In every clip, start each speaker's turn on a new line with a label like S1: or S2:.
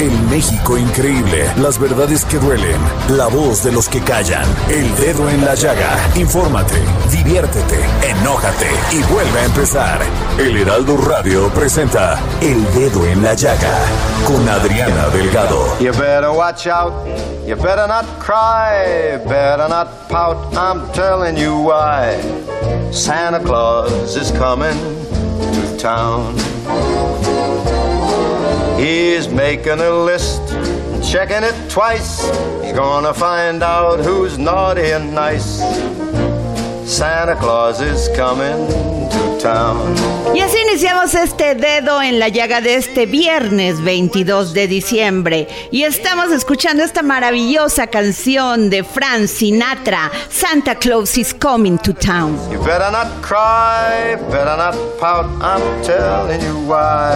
S1: El México increíble. Las verdades que duelen. La voz de los que callan. El dedo en la llaga. Infórmate, diviértete, enójate y vuelve a empezar. El Heraldo Radio presenta El Dedo en la Llaga con Adriana Delgado.
S2: You better watch out. You better not cry. Better not pout. I'm telling you why. Santa Claus is coming to town. He's making a list, checking it twice. He's gonna find out who's naughty and nice. Santa Claus is coming to town.
S3: Y así iniciamos este dedo en la llaga de este viernes 22 de diciembre. Y estamos escuchando esta maravillosa canción de Frank Sinatra, Santa Claus is coming to town.
S2: You better not cry, better not pout. I'm telling you why.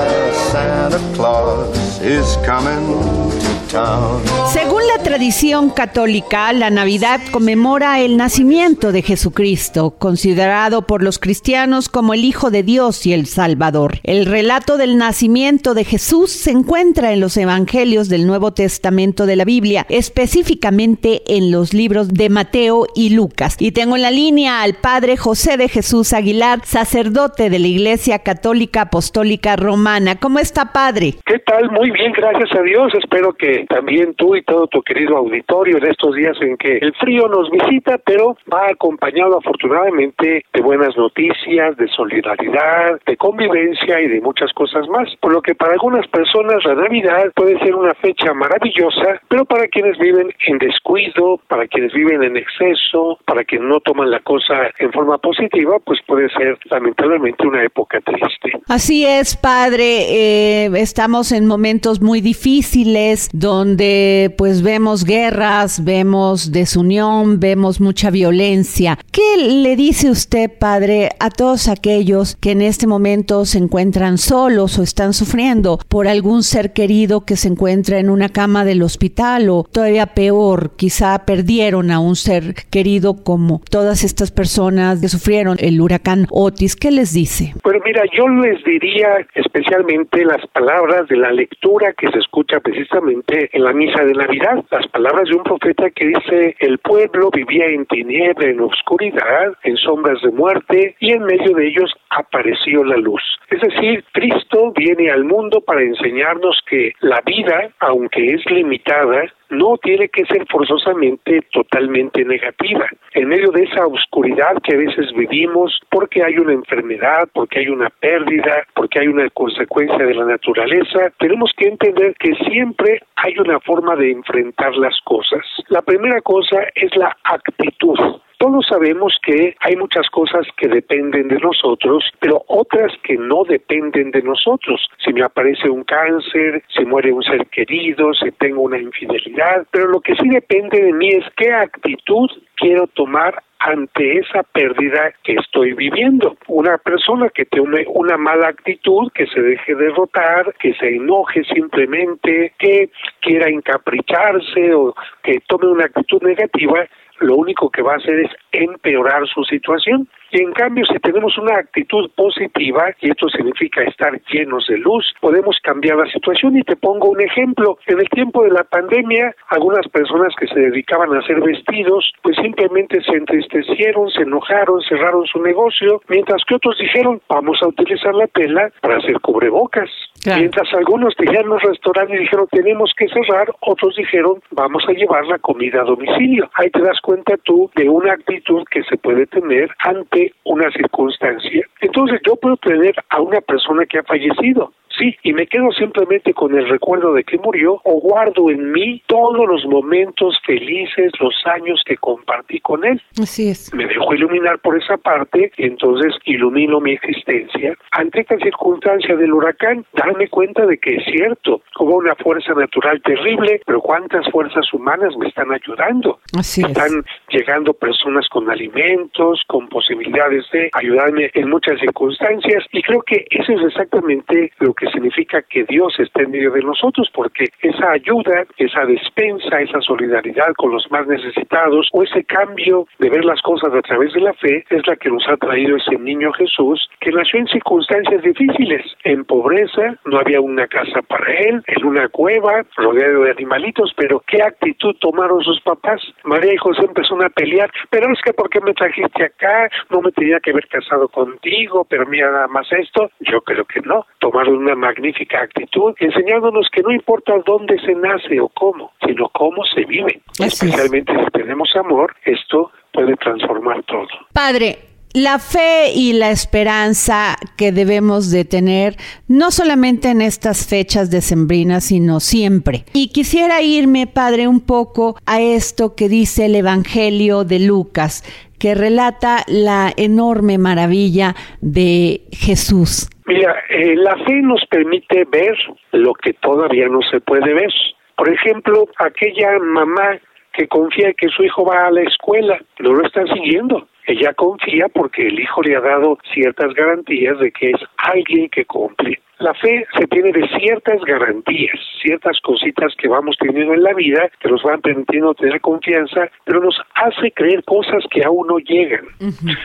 S2: Santa Claus is coming to town.
S3: Según la tradición católica, la Navidad conmemora el nacimiento de Jesucristo, considerado por los cristianos como el Hijo de Dios y el Salvador. El relato del nacimiento de Jesús se encuentra en los Evangelios del Nuevo Testamento de la Biblia, específicamente en los libros de Mateo y Lucas. Y tengo en la línea al Padre José de Jesús Aguilar, sacerdote de la Iglesia Católica Apostólica Romana. ¿Cómo está, Padre?
S4: ¿Qué tal? Muy bien, gracias a Dios. Espero que también tú y todo tu querido auditorio en estos días en que el frío nos visita, pero va acompañado afortunadamente de buenas noticias, de solidaridad, de convivencia y de muchas cosas más. Por lo que para algunas personas la Navidad puede ser una fecha maravillosa, pero para quienes viven en descuido, para quienes viven en exceso, para quienes no toman la cosa en forma positiva, pues puede ser lamentablemente una época triste.
S3: Así es, padre. Eh, estamos en momentos muy difíciles donde pues vemos guerras, vemos desunión, vemos mucha violencia. ¿Qué le dice usted, padre, a todos aquellos que en este momento se encuentran solos o están sufriendo por algún ser querido que se encuentra en una cama del hospital o todavía peor, quizá perdieron a un ser querido como todas estas personas que sufrieron el huracán Otis? ¿Qué les dice?
S4: Pero mira, yo les diría especialmente las palabras de la lectura que se escucha precisamente en la misa de Navidad, las palabras de un profeta que dice, el pueblo vivía en tiniebla, en oscuridad, en sombras de muerte, y en medio de ellos apareció la luz. Es decir, Cristo viene al mundo para enseñarnos que la vida, aunque es limitada, no tiene que ser forzosamente totalmente negativa. En medio de esa oscuridad que a veces vivimos, porque hay una enfermedad, porque hay una pérdida, porque hay una consecuencia de la naturaleza, tenemos que entender que siempre hay una forma de enfrentar las cosas. La primera cosa es la actitud. Todos sabemos que hay muchas cosas que dependen de nosotros, pero otras que no dependen de nosotros. Si me aparece un cáncer, si muere un ser querido, si tengo una infidelidad, pero lo que sí depende de mí es qué actitud quiero tomar ante esa pérdida que estoy viviendo. Una persona que tiene una mala actitud, que se deje derrotar, que se enoje simplemente, que quiera encapricharse o que tome una actitud negativa, lo único que va a hacer es empeorar su situación. Y en cambio, si tenemos una actitud positiva, y esto significa estar llenos de luz, podemos cambiar la situación. Y te pongo un ejemplo. En el tiempo de la pandemia, algunas personas que se dedicaban a hacer vestidos, pues simplemente se entristecieron, se enojaron, cerraron su negocio, mientras que otros dijeron, vamos a utilizar la tela para hacer cubrebocas. Mientras algunos dijeron los restaurantes dijeron, tenemos que cerrar, otros dijeron, vamos a llevar la comida a domicilio. Ahí te das cuenta tú de una actitud que se puede tener ante una circunstancia. Entonces yo puedo tener a una persona que ha fallecido, sí, y me quedo simplemente con el recuerdo de que murió o guardo en mí todos los momentos felices, los años que compartí con él.
S3: Así es.
S4: Me dejo iluminar por esa parte y entonces ilumino mi existencia. Ante esta circunstancia del huracán, darme cuenta de que es cierto, hubo una fuerza natural terrible, pero cuántas fuerzas humanas me están ayudando.
S3: Así
S4: están llegando personas con alimentos, con posibilidades de ayudarme en muchas circunstancias y creo que eso es exactamente lo que significa que Dios está en medio de nosotros, porque esa ayuda, esa despensa, esa solidaridad con los más necesitados o ese cambio de ver las cosas a través de la fe es la que nos ha traído ese niño Jesús que nació en circunstancias difíciles, en pobreza, no había una casa para él, en una cueva, rodeado de animalitos, pero ¿qué actitud tomaron sus papás? María y José empezaron a pelear, pero es que ¿por qué me trajiste acá? No me tenía que haber casado contigo, pero mira nada más esto. Yo creo que no, tomaron una magnífica actitud, enseñándonos que no importa dónde se nace o cómo, sino cómo se vive. Especialmente si tenemos amor, esto puede transformar todo.
S3: Padre, la fe y la esperanza que debemos de tener, no solamente en estas fechas decembrinas, sino siempre. Y quisiera irme, Padre, un poco a esto que dice el Evangelio de Lucas, que relata la enorme maravilla de Jesús.
S4: Mira, eh, la fe nos permite ver lo que todavía no se puede ver. Por ejemplo, aquella mamá que confía que su hijo va a la escuela, no lo está siguiendo. Ella confía porque el hijo le ha dado ciertas garantías de que es alguien que cumple. La fe se tiene de ciertas garantías, ciertas cositas que vamos teniendo en la vida que nos van permitiendo tener confianza, pero nos hace creer cosas que aún no llegan.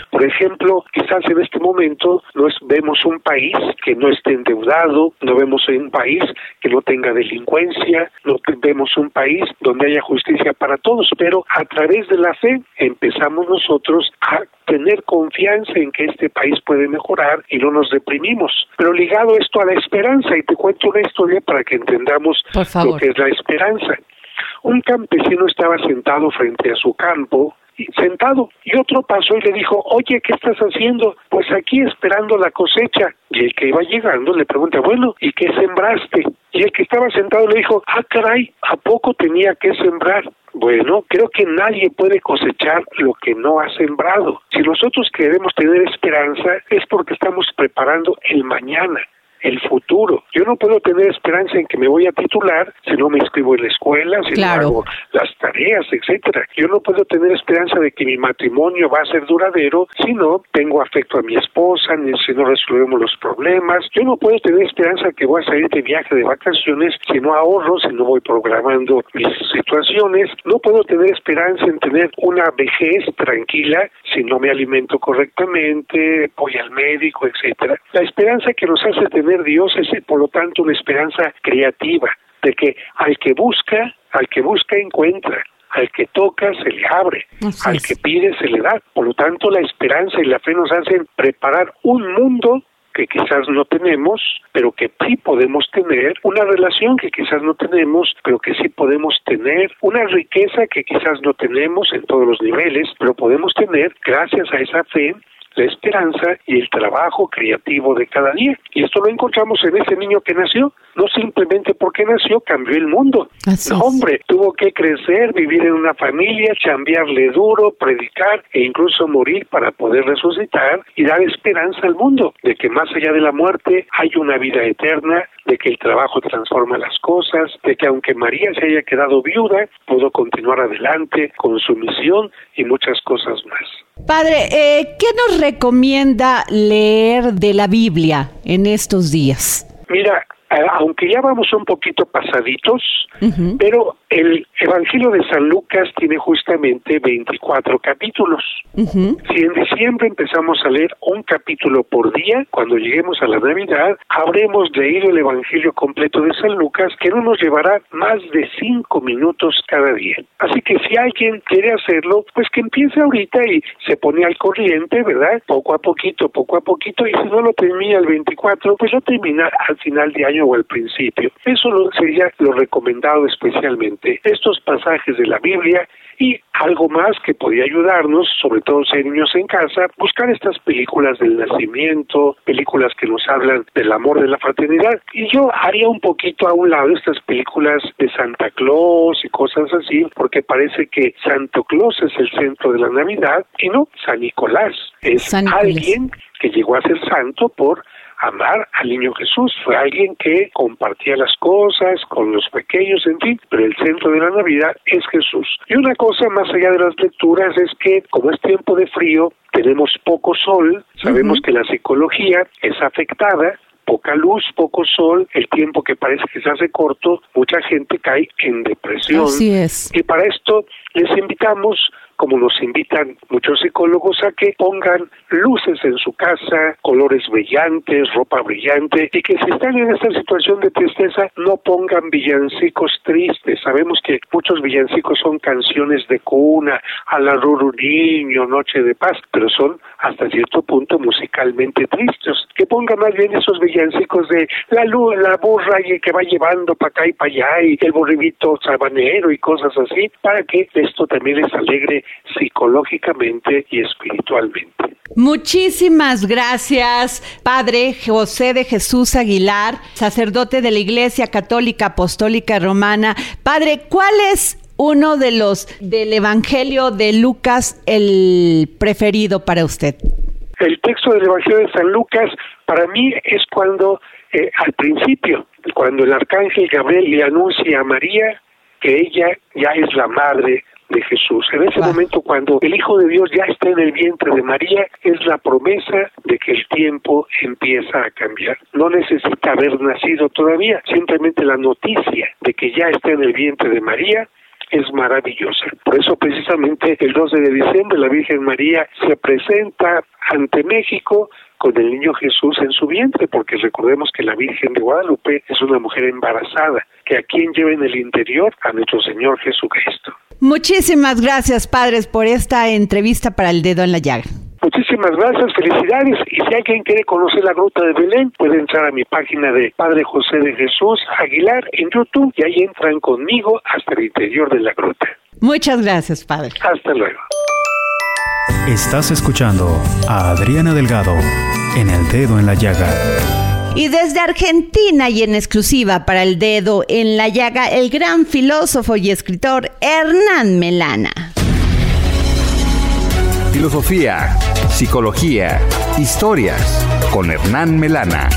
S4: Por ejemplo, quizás en este momento no vemos un país que no esté endeudado, no vemos un país que no tenga delincuencia, no vemos un país donde haya justicia para todos, pero a través de la fe empezamos nosotros a tener confianza en que este país puede mejorar y no nos deprimimos. Pero ligado esto a la esperanza, y te cuento una historia para que entendamos lo que es la esperanza. Un campesino estaba sentado frente a su campo, sentado, y otro pasó y le dijo, oye, ¿qué estás haciendo? Pues aquí esperando la cosecha. Y el que iba llegando le pregunta, bueno, ¿y qué sembraste? Y el que estaba sentado le dijo, ah, caray, ¿a poco tenía que sembrar? Bueno, creo que nadie puede cosechar lo que no ha sembrado. Si nosotros queremos tener esperanza es porque estamos preparando el mañana el futuro. Yo no puedo tener esperanza en que me voy a titular si no me inscribo en la escuela, si no hago las tareas, etcétera. Yo no puedo tener esperanza de que mi matrimonio va a ser duradero si no tengo afecto a mi esposa, ni si no resolvemos los problemas. Yo no puedo tener esperanza que voy a salir de viaje de vacaciones si no ahorro, si no voy programando mis situaciones. No puedo tener esperanza en tener una vejez tranquila si no me alimento correctamente, voy al médico, etcétera. La esperanza que nos hace tener Dios es por lo tanto una esperanza creativa, de que al que busca, al que busca encuentra, al que toca se le abre, al que pide se le da. Por lo tanto, la esperanza y la fe nos hacen preparar un mundo que quizás no tenemos, pero que sí podemos tener, una relación que quizás no tenemos, pero que sí podemos tener, una riqueza que quizás no tenemos en todos los niveles, pero podemos tener gracias a esa fe la esperanza y el trabajo creativo de cada día. Y esto lo encontramos en ese niño que nació, no simplemente porque nació, cambió el mundo. hombre, tuvo que crecer, vivir en una familia, chambearle duro, predicar e incluso morir para poder resucitar y dar esperanza al mundo de que más allá de la muerte hay una vida eterna, de que el trabajo transforma las cosas, de que aunque María se haya quedado viuda, pudo continuar adelante con su misión y muchas cosas más.
S3: Padre, eh, ¿qué nos recomienda leer de la Biblia en estos días?
S4: Mira, aunque ya vamos un poquito pasaditos, pero el Evangelio de San Lucas tiene justamente 24 capítulos. Si en diciembre empezamos a leer un capítulo por día, cuando lleguemos a la Navidad, habremos leído el Evangelio completo de San Lucas, que no nos llevará más de cinco minutos cada día. Así que si alguien quiere hacerlo, pues que empiece ahorita y se pone al corriente, ¿verdad? Poco a poquito, poco a poquito, y si no lo termina el 24, pues lo termina al final de año o al principio. Eso sería lo recomendado especialmente. Estos pasajes de la Biblia y algo más que podría ayudarnos, sobre todo si hay niños en casa, buscar estas películas del nacimiento, películas que nos hablan del amor, de la fraternidad. Y yo haría un poquito a un lado estas películas de Santa Claus y cosas así, porque parece que Santo Claus es el centro de la Navidad y no, San Nicolás es alguien que llegó a ser santo por amar al niño Jesús. Fue alguien que compartía las cosas con los pequeños, en fin, pero el centro de la Navidad es Jesús. Y una cosa más allá de las lecturas es que como es tiempo de frío, tenemos poco sol, sabemos que la psicología es afectada, poca luz, poco sol, el tiempo que parece que se hace corto, mucha gente cae en depresión.
S3: Así es.
S4: Y para esto les invitamos como nos invitan muchos psicólogos a que pongan luces en su casa, colores brillantes, ropa brillante, y que si están en esta situación de tristeza, no pongan villancicos tristes. Sabemos que muchos villancicos son canciones de cuna, a la Niño, Noche de Paz, pero son hasta cierto punto musicalmente tristes. Que pongan más bien esos villancicos de la luz, la burra y que va llevando para acá y para allá, y el borribito sabanero y cosas así, para que esto también les alegre psicológicamente y espiritualmente.
S3: Muchísimas gracias, Padre José de Jesús Aguilar, sacerdote de la Iglesia Católica Apostólica Romana. Padre, ¿cuál es uno de los del Evangelio de Lucas el preferido para usted?
S4: El texto del Evangelio de San Lucas para mí es cuando eh, al principio, cuando el arcángel Gabriel le anuncia a María que ella ya es la madre de Jesús. En ese momento, cuando el Hijo de Dios ya está en el vientre de María, es la promesa de que el tiempo empieza a cambiar. No necesita haber nacido todavía, simplemente la noticia de que ya está en el vientre de María es maravillosa. Por eso precisamente el 12 de diciembre la Virgen María se presenta ante México con el niño Jesús en su vientre, porque recordemos que la Virgen de Guadalupe es una mujer embarazada, que a quien lleva en el interior a nuestro Señor Jesucristo.
S3: Muchísimas gracias, padres, por esta entrevista para el dedo en la llaga.
S4: Muchísimas gracias, felicidades. Y si alguien quiere conocer la gruta de Belén, puede entrar a mi página de Padre José de Jesús Aguilar en YouTube y ahí entran conmigo hasta el interior de la gruta.
S3: Muchas gracias, padre.
S4: Hasta luego.
S1: Estás escuchando a Adriana Delgado en El Dedo en la Llaga.
S3: Y desde Argentina y en exclusiva para el dedo en la llaga, el gran filósofo y escritor Hernán Melana.
S1: Filosofía, psicología, historias con Hernán Melana.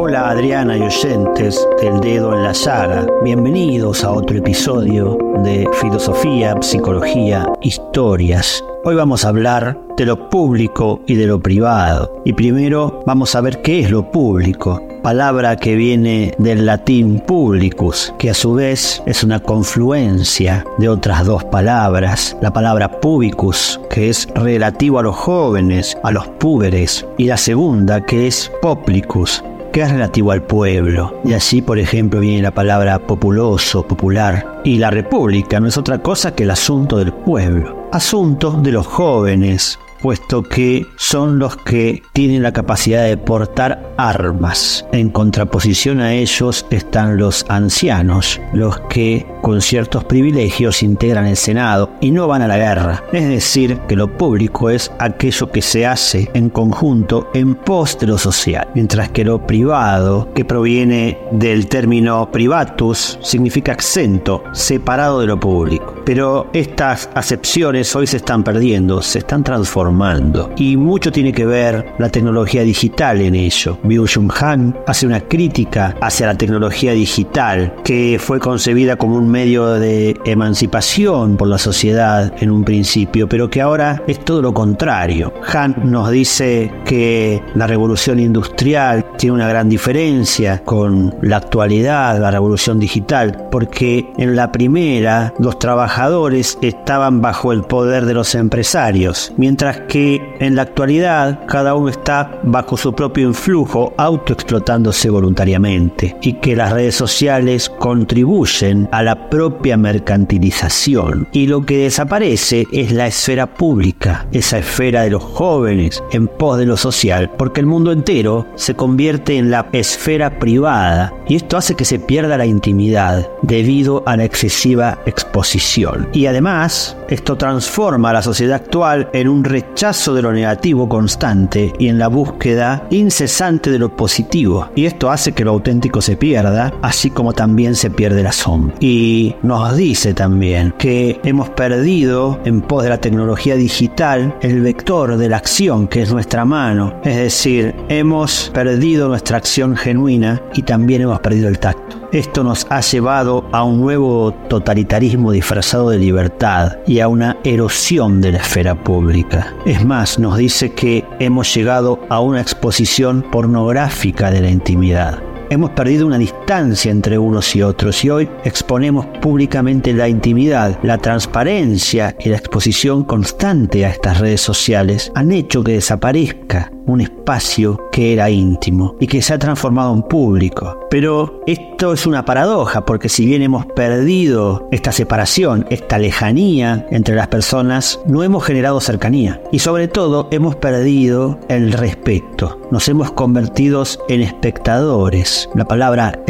S5: Hola Adriana y oyentes del dedo en la llaga. Bienvenidos a otro episodio de Filosofía, Psicología, Historias. Hoy vamos a hablar de lo público y de lo privado. Y primero vamos a ver qué es lo público, palabra que viene del latín publicus, que a su vez es una confluencia de otras dos palabras, la palabra pubicus, que es relativo a los jóvenes, a los púberes, y la segunda que es poplicus, es relativo al pueblo. Y así, por ejemplo, viene la palabra populoso, popular. Y la república no es otra cosa que el asunto del pueblo. Asunto de los jóvenes, puesto que son los que tienen la capacidad de portar armas. En contraposición a ellos están los ancianos, los que con ciertos privilegios integran el Senado y no van a la guerra. Es decir, que lo público es aquello que se hace en conjunto en pos de lo social, mientras que lo privado, que proviene del término privatus, significa exento, separado de lo público. Pero estas acepciones hoy se están perdiendo, se están transformando y mucho tiene que ver la tecnología digital en ello. Byung Han hace una crítica hacia la tecnología digital que fue concebida como un medio de emancipación por la sociedad en un principio, pero que ahora es todo lo contrario. Han nos dice que la revolución industrial tiene una gran diferencia con la actualidad, la revolución digital, porque en la primera los trabajadores estaban bajo el poder de los empresarios, mientras que en la actualidad cada uno está bajo su propio influjo, autoexplotándose voluntariamente, y que las redes sociales contribuyen a la propia mercantilización. Y lo que desaparece es la esfera pública, esa esfera de los jóvenes en pos de lo social, porque el mundo entero se convierte en la esfera privada y esto hace que se pierda la intimidad debido a la excesiva exposición. Y además, esto transforma a la sociedad actual en un rechazo de lo negativo constante y en la búsqueda incesante de lo positivo. Y esto hace que lo auténtico se pierda, así como también se pierde la sombra. Y nos dice también que hemos perdido en pos de la tecnología digital el vector de la acción que es nuestra mano. Es decir, hemos perdido nuestra acción genuina y también hemos perdido el tacto. Esto nos ha llevado a un nuevo totalitarismo disfrazado de libertad y a una erosión de la esfera pública. Es más, nos dice que hemos llegado a una exposición pornográfica de la intimidad. Hemos perdido una distancia entre unos y otros y hoy exponemos públicamente la intimidad, la transparencia y la exposición constante a estas redes sociales han hecho que desaparezca un espacio que era íntimo y que se ha transformado en público. Pero esto es una paradoja porque si bien hemos perdido esta separación, esta lejanía entre las personas, no hemos generado cercanía y sobre todo hemos perdido el respeto. Nos hemos convertido en espectadores. La palabra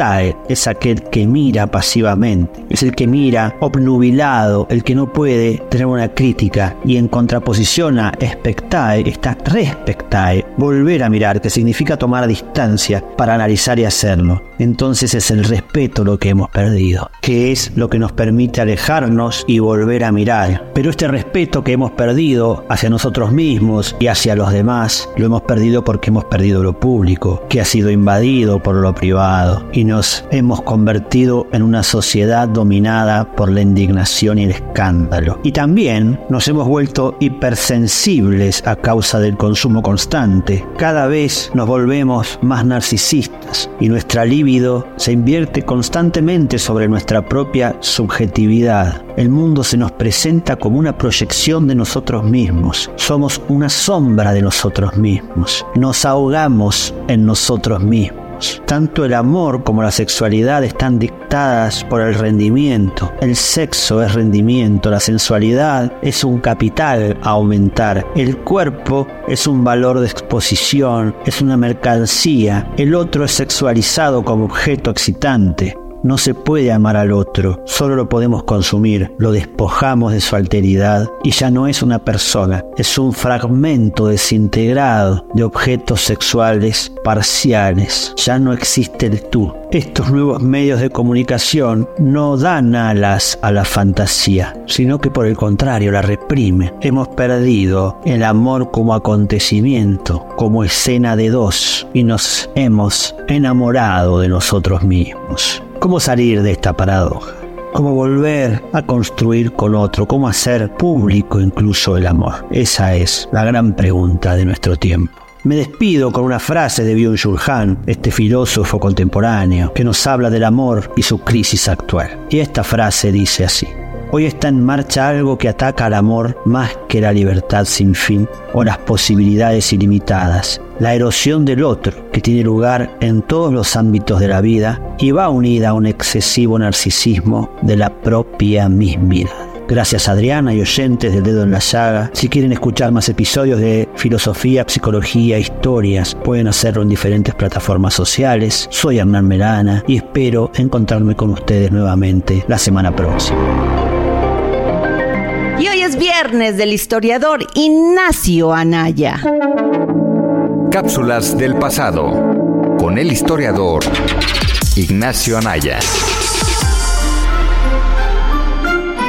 S5: espectae es aquel que mira pasivamente, es el que mira obnubilado, el que no puede tener una crítica y en contraposición a espectae está respectae volver a mirar, que significa tomar distancia para analizar y hacerlo. Entonces es el respeto lo que hemos perdido, que es lo que nos permite alejarnos y volver a mirar. Pero este respeto que hemos perdido hacia nosotros mismos y hacia los demás, lo hemos perdido porque hemos perdido lo público, que ha sido invadido por lo privado, y hemos convertido en una sociedad dominada por la indignación y el escándalo. Y también nos hemos vuelto hipersensibles a causa del consumo constante. Cada vez nos volvemos más narcisistas y nuestra libido se invierte constantemente sobre nuestra propia subjetividad. El mundo se nos presenta como una proyección de nosotros mismos. Somos una sombra de nosotros mismos. Nos ahogamos en nosotros mismos. Tanto el amor como la sexualidad están dictadas por el rendimiento. El sexo es rendimiento, la sensualidad es un capital a aumentar. El cuerpo es un valor de exposición, es una mercancía. El otro es sexualizado como objeto excitante. No se puede amar al otro, solo lo podemos consumir, lo despojamos de su alteridad y ya no es una persona, es un fragmento desintegrado de objetos sexuales parciales, ya no existe el tú. Estos nuevos medios de comunicación no dan alas a la fantasía, sino que por el contrario la reprime. Hemos perdido el amor como acontecimiento, como escena de dos, y nos hemos enamorado de nosotros mismos. ¿Cómo salir de esta paradoja? ¿Cómo volver a construir con otro? ¿Cómo hacer público incluso el amor? Esa es la gran pregunta de nuestro tiempo. Me despido con una frase de Byung-Chul Han, este filósofo contemporáneo, que nos habla del amor y su crisis actual. Y esta frase dice así. Hoy está en marcha algo que ataca al amor más que la libertad sin fin o las posibilidades ilimitadas. La erosión del otro, que tiene lugar en todos los ámbitos de la vida y va unida a un excesivo narcisismo de la propia mismidad. Gracias Adriana y oyentes del Dedo en la Llaga. Si quieren escuchar más episodios de filosofía, psicología, historias, pueden hacerlo en diferentes plataformas sociales. Soy Hernán Melana y espero encontrarme con ustedes nuevamente la semana próxima.
S3: Y hoy es viernes del historiador Ignacio Anaya.
S1: Cápsulas del pasado con el historiador Ignacio Anaya.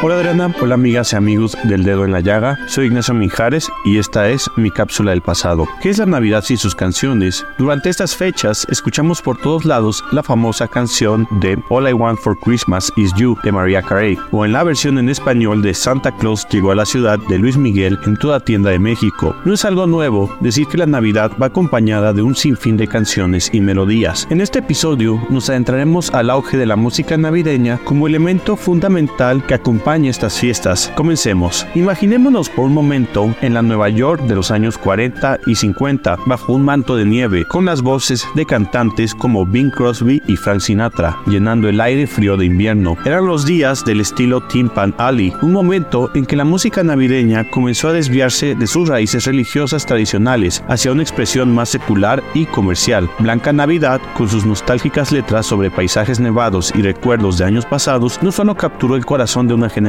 S6: Hola Adriana, hola amigas y amigos del Dedo en la Llaga, soy Ignacio Mijares y esta es mi cápsula del pasado. ¿Qué es la Navidad sin sus canciones? Durante estas fechas escuchamos por todos lados la famosa canción de All I Want for Christmas is You de Mariah Carey o en la versión en español de Santa Claus llegó a la ciudad de Luis Miguel en toda tienda de México. No es algo nuevo decir que la Navidad va acompañada de un sinfín de canciones y melodías. En este episodio nos adentraremos al auge de la música navideña como elemento fundamental que acompaña estas fiestas. Comencemos. Imaginémonos por un momento en la Nueva York de los años 40 y 50, bajo un manto de nieve, con las voces de cantantes como Bing Crosby y Frank Sinatra, llenando el aire frío de invierno. Eran los días del estilo Tim Pan Alley, un momento en que la música navideña comenzó a desviarse de sus raíces religiosas tradicionales hacia una expresión más secular y comercial. Blanca Navidad, con sus nostálgicas letras sobre paisajes nevados y recuerdos de años pasados, no solo capturó el corazón de una generación,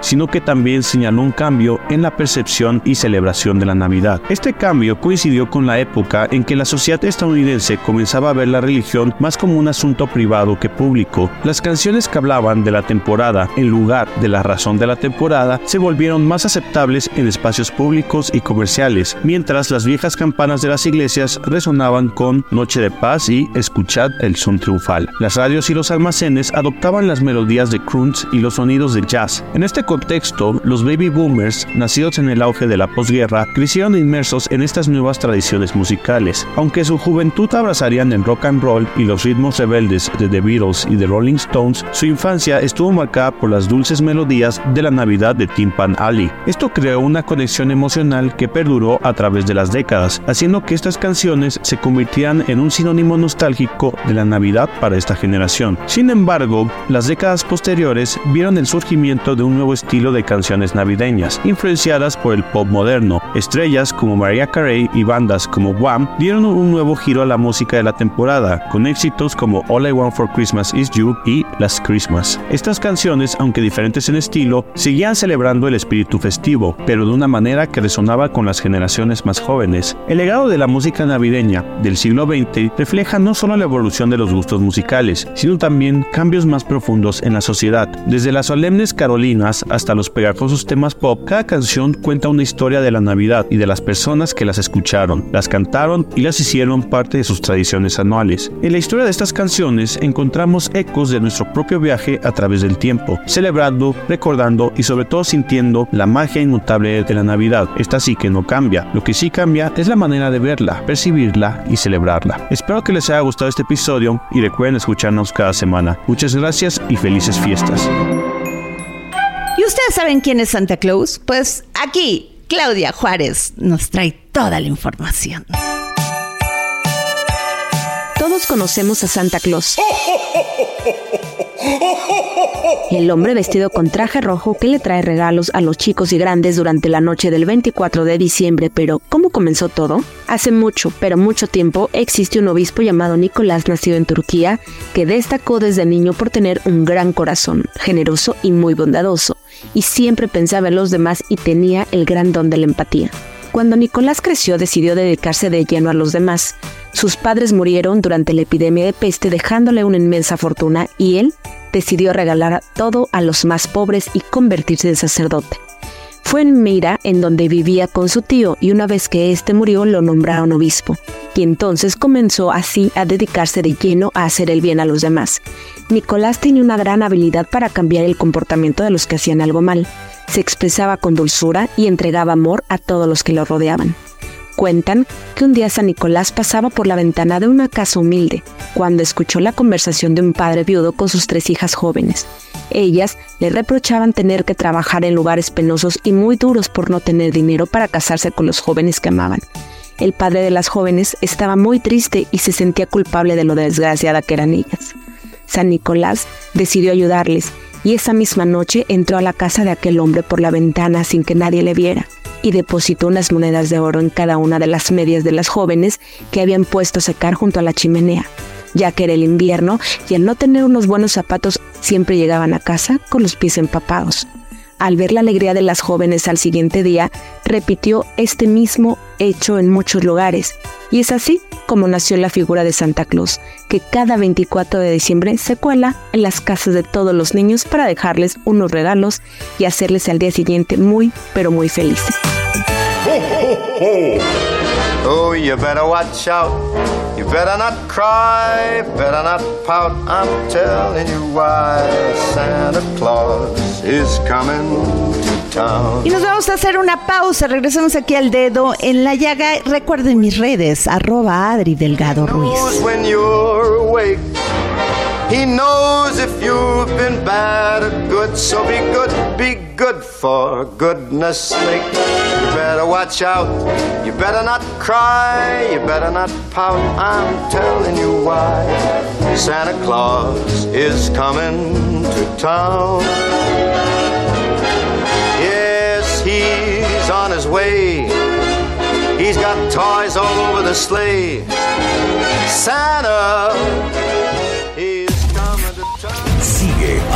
S6: sino que también señaló un cambio en la percepción y celebración de la Navidad. Este cambio coincidió con la época en que la sociedad estadounidense comenzaba a ver la religión más como un asunto privado que público. Las canciones que hablaban de la temporada en lugar de la razón de la temporada se volvieron más aceptables en espacios públicos y comerciales, mientras las viejas campanas de las iglesias resonaban con Noche de Paz y Escuchad el son triunfal. Las radios y los almacenes adoptaban las melodías de crunch y los sonidos de jazz en este contexto, los baby boomers, nacidos en el auge de la posguerra, crecieron inmersos en estas nuevas tradiciones musicales. Aunque su juventud abrazarían el rock and roll y los ritmos rebeldes de The Beatles y The Rolling Stones, su infancia estuvo marcada por las dulces melodías de la Navidad de Tim Pan Alley. Esto creó una conexión emocional que perduró a través de las décadas, haciendo que estas canciones se convirtieran en un sinónimo nostálgico de la Navidad para esta generación. Sin embargo, las décadas posteriores vieron el surgimiento de un nuevo estilo de canciones navideñas, influenciadas por el pop moderno. Estrellas como Mariah Carey y bandas como Wham dieron un nuevo giro a la música de la temporada, con éxitos como All I Want for Christmas Is You y Last Christmas. Estas canciones, aunque diferentes en estilo, seguían celebrando el espíritu festivo, pero de una manera que resonaba con las generaciones más jóvenes. El legado de la música navideña del siglo XX refleja no solo la evolución de los gustos musicales, sino también cambios más profundos en la sociedad. Desde las solemnes carolinas hasta los pegajosos temas pop, cada canción cuenta una historia de la Navidad y de las personas que las escucharon, las cantaron y las hicieron parte de sus tradiciones anuales. En la historia de estas canciones encontramos ecos de nuestro propio viaje a través del tiempo, celebrando, recordando y sobre todo sintiendo la magia inmutable de la Navidad. Esta sí que no cambia. Lo que sí cambia es la manera de verla, percibirla y celebrarla. Espero que les haya gustado este episodio y recuerden escucharnos cada semana. Muchas gracias y felices fiestas.
S3: ¿Y ustedes saben quién es Santa Claus? Pues aquí, Claudia Juárez nos trae toda la información.
S7: Todos conocemos a Santa Claus. El hombre vestido con traje rojo que le trae regalos a los chicos y grandes durante la noche del 24 de diciembre, pero ¿cómo comenzó todo? Hace mucho, pero mucho tiempo, existe un obispo llamado Nicolás, nacido en Turquía, que destacó desde niño por tener un gran corazón, generoso y muy bondadoso, y siempre pensaba en los demás y tenía el gran don de la empatía. Cuando Nicolás creció decidió dedicarse de lleno a los demás. Sus padres murieron durante la epidemia de peste dejándole una inmensa fortuna y él decidió regalar todo a los más pobres y convertirse en sacerdote. Fue en Mira en donde vivía con su tío y una vez que éste murió lo nombraron obispo, y entonces comenzó así a dedicarse de lleno a hacer el bien a los demás. Nicolás tenía una gran habilidad para cambiar el comportamiento de los que hacían algo mal. Se expresaba con dulzura y entregaba amor a todos los que lo rodeaban. Cuentan que un día San Nicolás pasaba por la ventana de una casa humilde cuando escuchó la conversación de un padre viudo con sus tres hijas jóvenes. Ellas le reprochaban tener que trabajar en lugares penosos y muy duros por no tener dinero para casarse con los jóvenes que amaban. El padre de las jóvenes estaba muy triste y se sentía culpable de lo desgraciada que eran ellas. San Nicolás decidió ayudarles y esa misma noche entró a la casa de aquel hombre por la ventana sin que nadie le viera y depositó unas monedas de oro en cada una de las medias de las jóvenes que habían puesto a secar junto a la chimenea, ya que era el invierno y al no tener unos buenos zapatos siempre llegaban a casa con los pies empapados. Al ver la alegría de las jóvenes al siguiente día, repitió este mismo hecho en muchos lugares Y es así como nació la figura de Santa Claus, que cada 24 de diciembre se cuela en las casas de todos los niños para dejarles unos regalos y hacerles al día siguiente muy, pero muy felices.
S2: Oh, you better watch out. You better not cry, better not pout. I'm telling you why Santa Claus is coming to town.
S8: Y nos vamos a hacer una pausa. Regresamos aquí al dedo en la llaga. Recuerden mis redes, arroba Adri Delgado Ruiz.
S2: He knows if you've been bad or good. So be good, be good for goodness sake. You better watch out. You better not cry. You better not pout. I'm telling you why. Santa Claus is coming to town. Yes, he's on his way. He's got toys all over the sleigh. Santa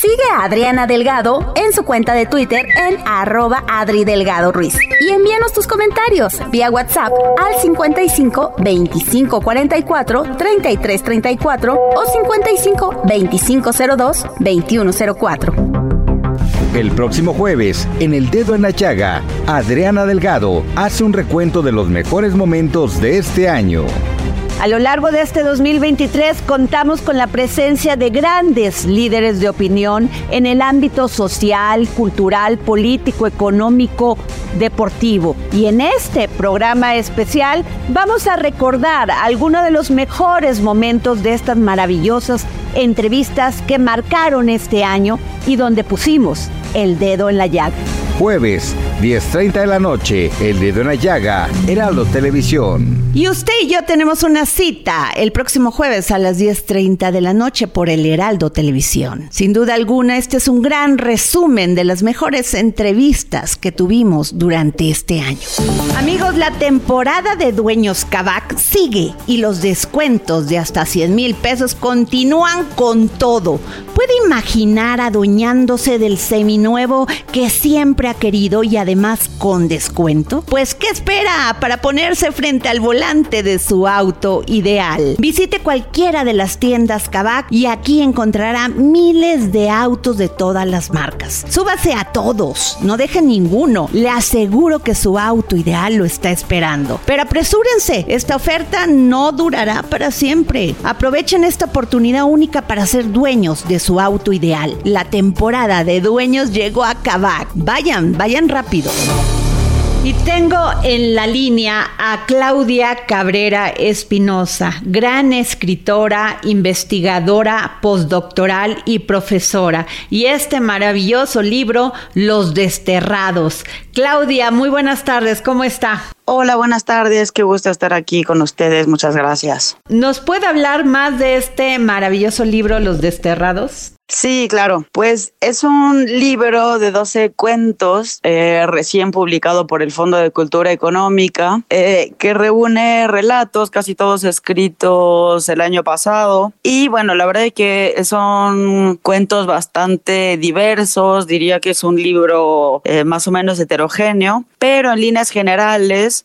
S9: Sigue a Adriana Delgado en su cuenta de Twitter en arroba Adri Delgado Ruiz. Y envíanos tus comentarios vía WhatsApp al 55 25 44 33 34 o 55 25 02 21 04.
S10: El próximo jueves, en El Dedo en la Llaga, Adriana Delgado hace un recuento de los mejores momentos de este año.
S8: A lo largo de este 2023 contamos con la presencia de grandes líderes de opinión en el ámbito social, cultural, político, económico, deportivo. Y en este programa especial vamos a recordar algunos de los mejores momentos de estas maravillosas entrevistas que marcaron este año y donde pusimos el dedo en la llaga.
S10: Jueves, 10.30 de la noche, El Dedo en la Llaga, Heraldo Televisión.
S8: Y usted y yo tenemos una cita el próximo jueves a las 10.30 de la noche por el Heraldo Televisión. Sin duda alguna, este es un gran resumen de las mejores entrevistas que tuvimos durante este año. Amigos, la temporada de Dueños Kavak sigue y los descuentos de hasta 100 mil pesos continúan con todo. ¿Puede imaginar adueñándose del seminuevo que siempre querido y además con descuento? Pues, ¿qué espera para ponerse frente al volante de su auto ideal? Visite cualquiera de las tiendas Kavak y aquí encontrará miles de autos de todas las marcas. Súbase a todos, no deje ninguno. Le aseguro que su auto ideal lo está esperando. Pero apresúrense, esta oferta no durará para siempre. Aprovechen esta oportunidad única para ser dueños de su auto ideal. La temporada de dueños llegó a Kavak. Vayan, vayan rápido. Y tengo en la línea a Claudia Cabrera Espinosa, gran escritora, investigadora postdoctoral y profesora. Y este maravilloso libro, Los Desterrados. Claudia, muy buenas tardes, ¿cómo está?
S11: Hola, buenas tardes, qué gusto estar aquí con ustedes, muchas gracias.
S8: ¿Nos puede hablar más de este maravilloso libro, Los Desterrados?
S11: Sí, claro. Pues es un libro de 12 cuentos eh, recién publicado por el Fondo de Cultura Económica eh, que reúne relatos, casi todos escritos el año pasado. Y bueno, la verdad es que son cuentos bastante diversos, diría que es un libro eh, más o menos heterogéneo, pero en líneas generales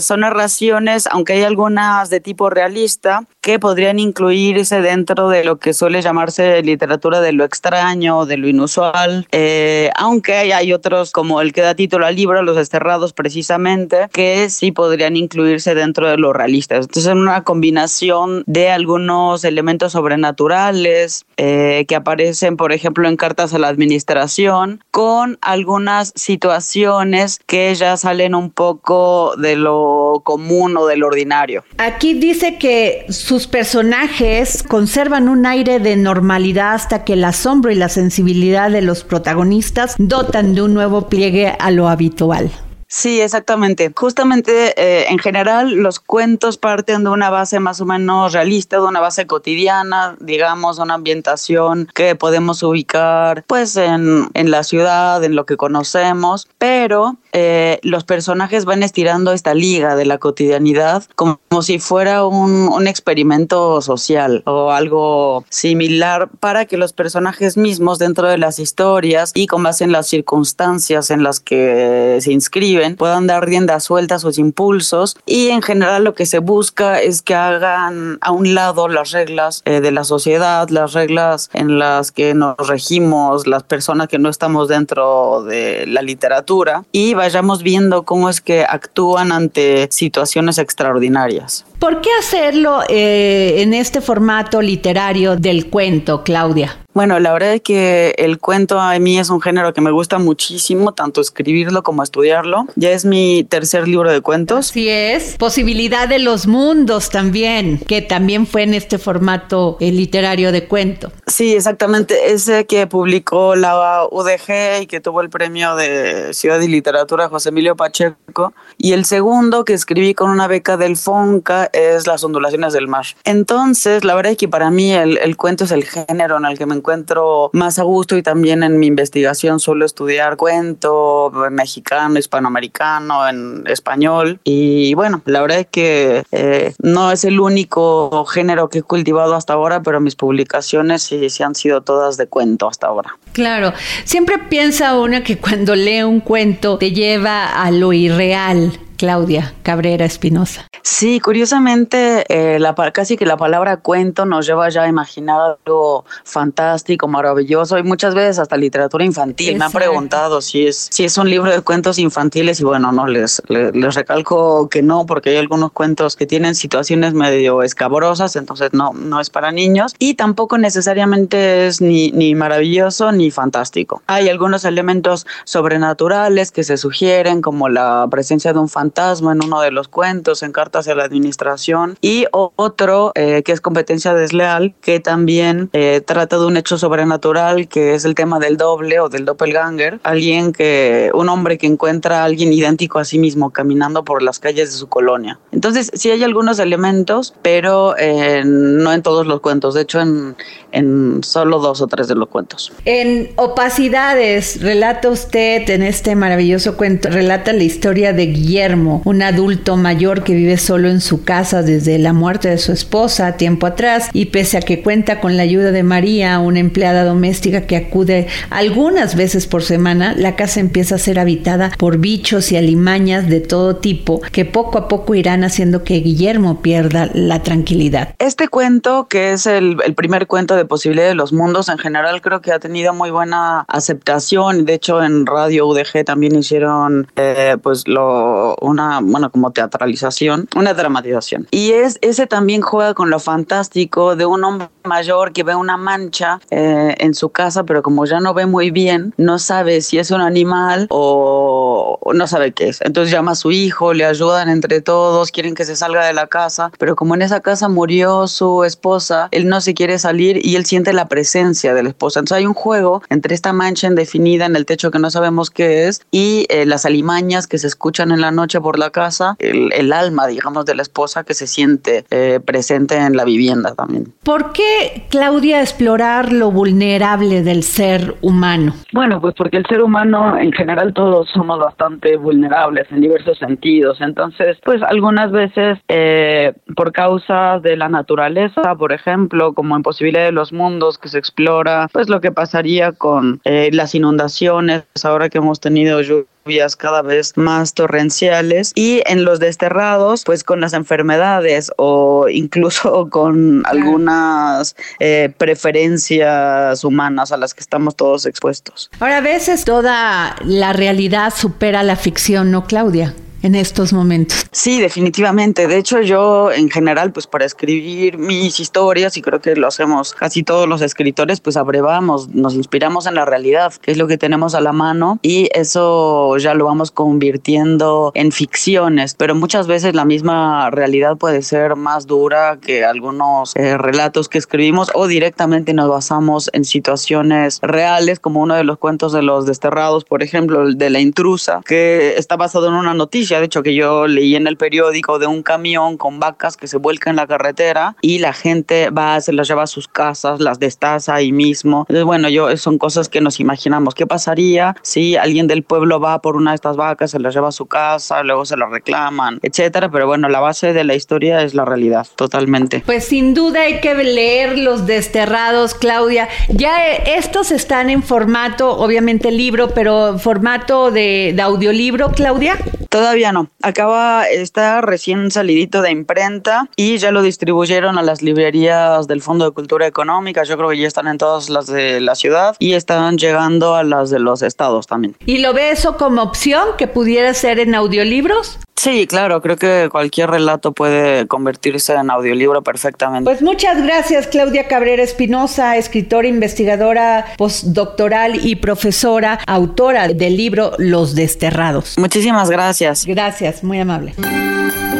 S11: son narraciones, aunque hay algunas de tipo realista, que podrían incluirse dentro de lo que suele llamarse literatura literatura de lo extraño, de lo inusual, eh, aunque hay otros como el que da título al libro, Los Desterrados precisamente, que sí podrían incluirse dentro de lo realista. Entonces es una combinación de algunos elementos sobrenaturales eh, que aparecen, por ejemplo, en cartas a la administración, con algunas situaciones que ya salen un poco de lo común o del ordinario.
S3: Aquí dice que sus personajes conservan un aire de normalidad hasta que el asombro y la sensibilidad de los protagonistas dotan de un nuevo pliegue a lo habitual.
S11: Sí, exactamente. Justamente, eh, en general, los cuentos parten de una base más o menos realista, de una base cotidiana, digamos, una ambientación que podemos ubicar, pues, en, en la ciudad, en lo que conocemos, pero eh, los personajes van estirando esta liga de la cotidianidad como, si fuera un, un, experimento social o algo similar para que los personajes mismos dentro de las historias y con base en las circunstancias en las que se inscriben puedan dar rienda suelta a sus impulsos y en general lo que se busca es que hagan a un lado las reglas eh, de la sociedad, las reglas en las que nos regimos las personas que no estamos dentro de la literatura y vayamos viendo cómo es que actúan ante situaciones extraordinarias.
S3: ¿Por qué hacerlo eh, en este formato literario del cuento, Claudia?
S11: Bueno, la verdad es que el cuento a mí es un género que me gusta muchísimo, tanto escribirlo como estudiarlo. Ya es mi tercer libro de cuentos.
S3: Así es. Posibilidad de los mundos también, que también fue en este formato eh, literario de cuento.
S11: Sí, exactamente. Ese que publicó la UDG y que tuvo el premio de Ciudad y Literatura José Emilio Pacheco. Y el segundo que escribí con una beca del FONCA es Las ondulaciones del mar. Entonces, la verdad es que para mí el, el cuento es el género en el que me encuentro más a gusto y también en mi investigación suelo estudiar cuento mexicano, hispanoamericano, en español. Y bueno, la verdad es que eh, no es el único género que he cultivado hasta ahora, pero mis publicaciones sí, sí han sido todas de cuento hasta ahora.
S3: Claro, siempre piensa uno que cuando lee un cuento te lleva a lo irreal Claudia Cabrera Espinosa.
S11: Sí, curiosamente, eh, la, casi que la palabra cuento nos lleva ya a imaginar algo fantástico, maravilloso y muchas veces hasta literatura infantil. Me han preguntado si es, si es un libro de cuentos infantiles y bueno, no les, les, recalco que no, porque hay algunos cuentos que tienen situaciones medio escabrosas, entonces no, no es para niños y tampoco necesariamente es ni, ni maravilloso ni fantástico. Hay algunos elementos sobrenaturales que se sugieren, como la presencia de un fantasma fantasma en uno de los cuentos, en cartas a la administración, y otro eh, que es competencia desleal, que también eh, trata de un hecho sobrenatural, que es el tema del doble o del doppelganger, alguien que, un hombre que encuentra a alguien idéntico a sí mismo caminando por las calles de su colonia. Entonces, sí hay algunos elementos, pero eh, no en todos los cuentos, de hecho en, en solo dos o tres de los cuentos.
S3: En Opacidades, relata usted en este maravilloso cuento, relata la historia de Guillermo un adulto mayor que vive solo en su casa desde la muerte de su esposa tiempo atrás y pese a que cuenta con la ayuda de María, una empleada doméstica que acude algunas veces por semana, la casa empieza a ser habitada por bichos y alimañas de todo tipo que poco a poco irán haciendo que Guillermo pierda la tranquilidad.
S11: Este cuento, que es el, primer cuento de Posibilidad de los Mundos, en general creo que ha tenido muy buena aceptación. De hecho, en Radio UDG también hicieron eh, pues lo una, bueno, como teatralización, una dramatización. Y es, ese también juega con lo fantástico de un hombre mayor que ve una mancha eh, en su casa, pero como ya no ve muy bien, no sabe si es un animal o, no sabe qué es. Entonces llama a su hijo, le ayudan entre todos, quieren que se salga de la casa, pero como en esa casa murió su esposa, él no se quiere salir y él siente la presencia de la esposa. Entonces hay un juego entre esta mancha indefinida en el techo que no sabemos qué es y eh, las alimañas que se escuchan en la noche por la casa, el, alma, digamos, de la esposa que se siente eh, presente en la vivienda también.
S3: ¿Por qué, Claudia, explorar lo vulnerable del ser humano?
S11: Bueno, pues porque el ser humano en general todos somos bastante vulnerables en diversos sentidos. Entonces, pues algunas veces eh, por causas de la naturaleza, por ejemplo, como en posibilidad de los mundos que se explora, pues lo que pasaría con eh, las inundaciones, ahora que hemos tenido vías cada vez más torrenciales y en los desterrados pues con las enfermedades o incluso con algunas eh, preferencias humanas a las que estamos todos expuestos.
S3: Ahora a veces toda la realidad supera la ficción, ¿no, Claudia? En estos momentos.
S11: Sí, definitivamente. De hecho, yo en general, pues para escribir mis historias, y creo que lo hacemos casi todos los escritores, pues abrevamos, nos inspiramos en la realidad, que es lo que tenemos a la mano, y eso ya lo vamos convirtiendo en ficciones, pero muchas veces la misma realidad puede ser más dura que algunos eh, relatos que escribimos o directamente nos basamos en situaciones reales, como uno de los cuentos de los desterrados, por ejemplo, el de la intrusa, que está basado en una noticia de hecho que yo leí en el periódico de un camión con vacas que se vuelca en la carretera y la gente va, se las lleva a sus casas, las destaza ahí mismo. Entonces, bueno, yo son cosas que nos imaginamos. ¿Qué pasaría si alguien del pueblo va por una de estas vacas, se las lleva a su casa, luego se las reclaman, etcétera? Pero bueno, la base de la historia es la realidad, totalmente.
S3: Pues sin duda hay que leer Los Desterrados, Claudia. Ya eh, estos están en formato, obviamente libro, pero formato de, de audiolibro, Claudia.
S11: Todavía no. Acaba, está recién salidito de imprenta y ya lo distribuyeron a las librerías del Fondo de Cultura Económica. Yo creo que ya están en todas las de la ciudad y están llegando a las de los estados también.
S3: ¿Y lo ve eso como opción que pudiera ser en audiolibros?
S11: Sí, claro, creo que cualquier relato puede convertirse en audiolibro perfectamente.
S3: Pues muchas gracias, Claudia Cabrera Espinosa, escritora, investigadora postdoctoral y profesora, autora del libro Los Desterrados.
S11: Muchísimas gracias.
S3: Gracias, muy amable.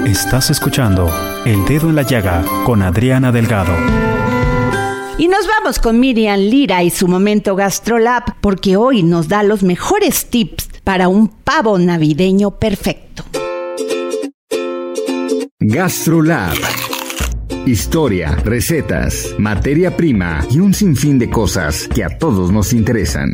S12: Estás escuchando El Dedo en la Llaga con Adriana Delgado.
S3: Y nos vamos con Miriam Lira y su momento GastroLab, porque hoy nos da los mejores tips para un pavo navideño perfecto.
S10: GastroLab. Historia, recetas, materia prima y un sinfín de cosas que a todos nos interesan.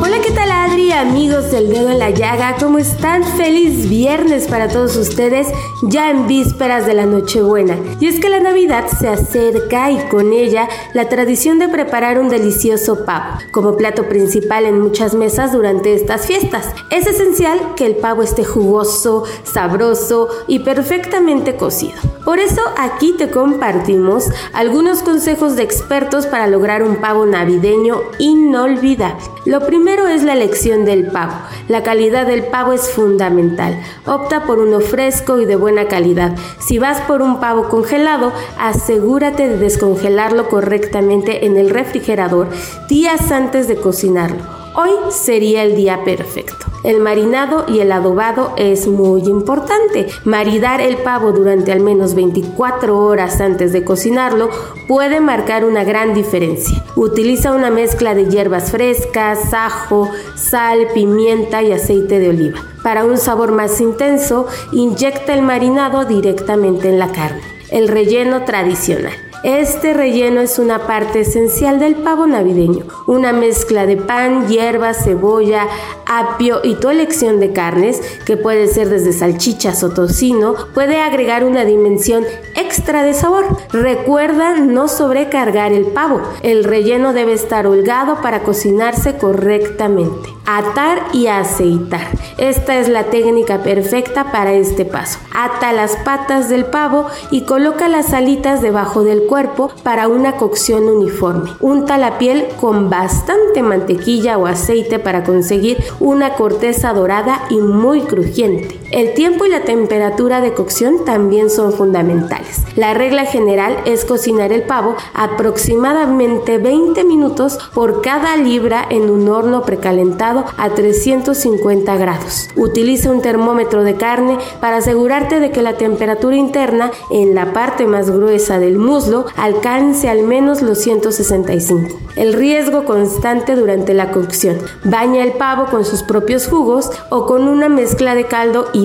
S13: Hola, ¿qué tal Amigos del dedo en la llaga, ¿cómo están? Feliz viernes para todos ustedes, ya en vísperas de la Nochebuena. Y es que la Navidad se acerca y con ella la tradición de preparar un delicioso pavo como plato principal en muchas mesas durante estas fiestas. Es esencial que el pavo esté jugoso, sabroso y perfectamente cocido. Por eso aquí te compartimos algunos consejos de expertos para lograr un pavo navideño inolvidable. Lo primero es la elección del pavo. La calidad del pavo es fundamental. Opta por uno fresco y de buena calidad. Si vas por un pavo congelado, asegúrate de descongelarlo correctamente en el refrigerador días antes de cocinarlo. Hoy sería el día perfecto. El marinado y el adobado es muy importante. Maridar el pavo durante al menos 24 horas antes de cocinarlo puede marcar una gran diferencia. Utiliza una mezcla de hierbas frescas, ajo, sal, pimienta y aceite de oliva. Para un sabor más intenso, inyecta el marinado directamente en la carne. El relleno tradicional. Este relleno es una parte esencial del pavo navideño, una mezcla de pan, hierba, cebolla, apio y tu elección de carnes, que puede ser desde salchichas o tocino, puede agregar una dimensión extra de sabor. Recuerda no sobrecargar el pavo. El relleno debe estar holgado para cocinarse correctamente. Atar y aceitar. Esta es la técnica perfecta para este paso. Ata las patas del pavo y coloca las alitas debajo del cuerpo para una cocción uniforme. Unta la piel con bastante mantequilla o aceite para conseguir una corteza dorada y muy crujiente. El tiempo y la temperatura de cocción también son fundamentales. La regla general es cocinar el pavo aproximadamente 20 minutos por cada libra en un horno precalentado a 350 grados. Utiliza un termómetro de carne para asegurarte de que la temperatura interna en la parte más gruesa del muslo alcance al menos los 165. El riesgo constante durante la cocción. Baña el pavo con sus propios jugos o con una mezcla de caldo y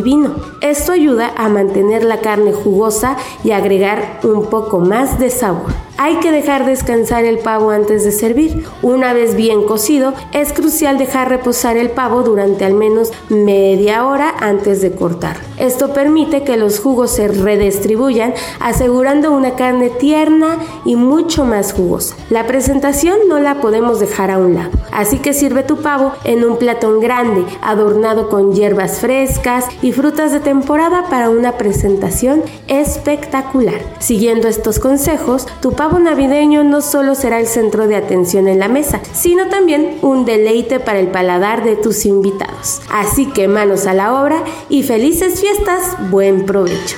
S13: Esto ayuda a mantener la carne jugosa y agregar un poco más de sabor. Hay que dejar descansar el pavo antes de servir. Una vez bien cocido, es crucial dejar reposar el pavo durante al menos media hora antes de cortar. Esto permite que los jugos se redistribuyan, asegurando una carne tierna y mucho más jugosa. La presentación no la podemos dejar a un lado, así que sirve tu pavo en un platón grande, adornado con hierbas frescas y frutas de temporada para una presentación espectacular. Siguiendo estos consejos, tu pavo navideño no solo será el centro de atención en la mesa, sino también un deleite para el paladar de tus invitados. Así que manos a la obra y felices fiestas, buen provecho.